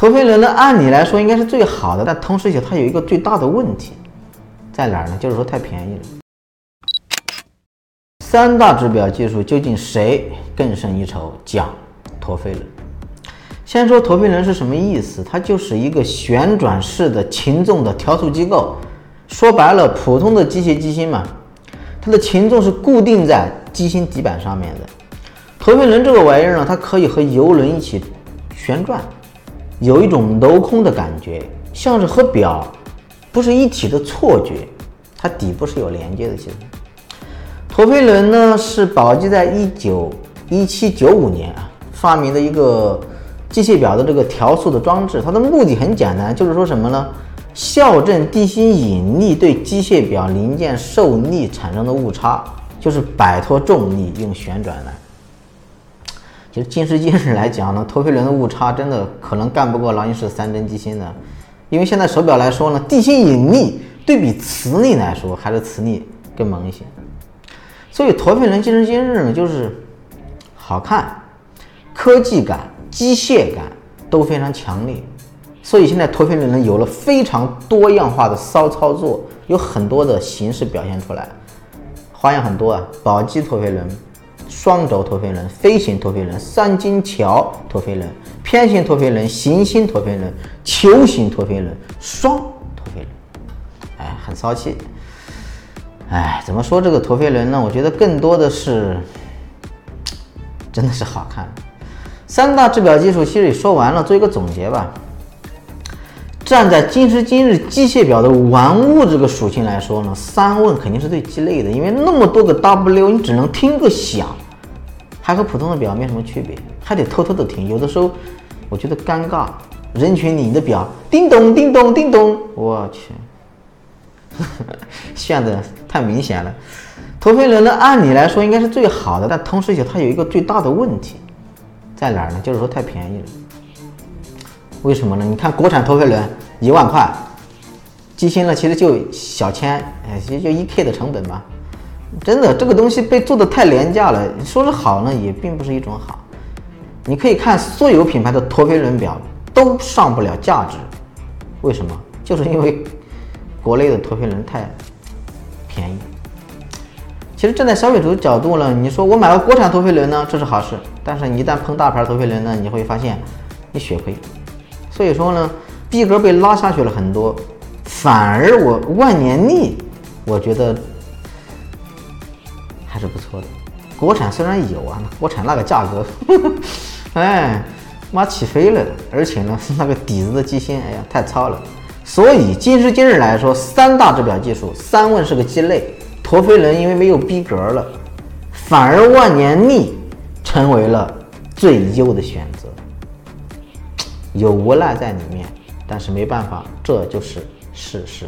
陀飞轮呢，按理来说应该是最好的，但同时且它有一个最大的问题，在哪儿呢？就是说太便宜了。三大制表技术究竟谁更胜一筹？讲陀飞轮。先说陀飞轮是什么意思？它就是一个旋转式的擒纵的调速机构。说白了，普通的机械机芯嘛，它的擒纵是固定在机芯底板上面的。陀飞轮这个玩意儿呢，它可以和游轮一起旋转。有一种镂空的感觉，像是和表不是一体的错觉。它底部是有连接的。其实，陀飞轮呢是宝鸡在一九一七九五年啊发明的一个机械表的这个调速的装置。它的目的很简单，就是说什么呢？校正地心引力对机械表零件受力产生的误差，就是摆脱重力用旋转来。其实今时今日来讲呢，陀飞轮的误差真的可能干不过劳力士三针机芯的，因为现在手表来说呢，地心引力对比磁力来说还是磁力更猛一些。所以陀飞轮今时今日呢，就是好看、科技感、机械感都非常强烈。所以现在陀飞轮呢有了非常多样化的骚操作，有很多的形式表现出来，花样很多啊，宝鸡陀飞轮。双轴陀飞轮、飞行陀飞轮、三金桥陀飞轮、偏心陀飞轮、行星陀飞轮、球形陀飞轮、双陀飞轮，哎，很骚气。哎，怎么说这个陀飞轮呢？我觉得更多的是，真的是好看。三大制表技术其实也说完了，做一个总结吧。站在今时今日机械表的玩物这个属性来说呢，三问肯定是最鸡肋的，因为那么多个 W，你只能听个响，还和普通的表没什么区别，还得偷偷的听，有的时候我觉得尴尬。人群里的表叮咚叮咚叮咚，我去，炫的太明显了。陀飞轮呢，按理来说应该是最好的，但同时也它有一个最大的问题，在哪儿呢？就是说太便宜了。为什么呢？你看国产陀飞轮一万块，机芯呢其实就小千，哎，其实就一 K 的成本吧。真的，这个东西被做的太廉价了。说是好呢，也并不是一种好。你可以看所有品牌的陀飞轮表都上不了价值，为什么？就是因为国内的陀飞轮太便宜。其实站在消费者角度呢，你说我买了国产陀飞轮呢，这是好事。但是你一旦碰大牌陀飞轮呢，你会发现你血亏。所以说呢，逼格被拉下去了很多，反而我万年历，我觉得是不错的。国产虽然有啊，国产那个价格，哎，妈起飞了，而且呢，那个底子的机芯，哎呀，太糙了。所以今时今日来说，三大制表技术，三问是个鸡肋。陀飞轮因为没有逼格了，反而万年历成为了最优的选择。有无奈在里面，但是没办法，这就是事实。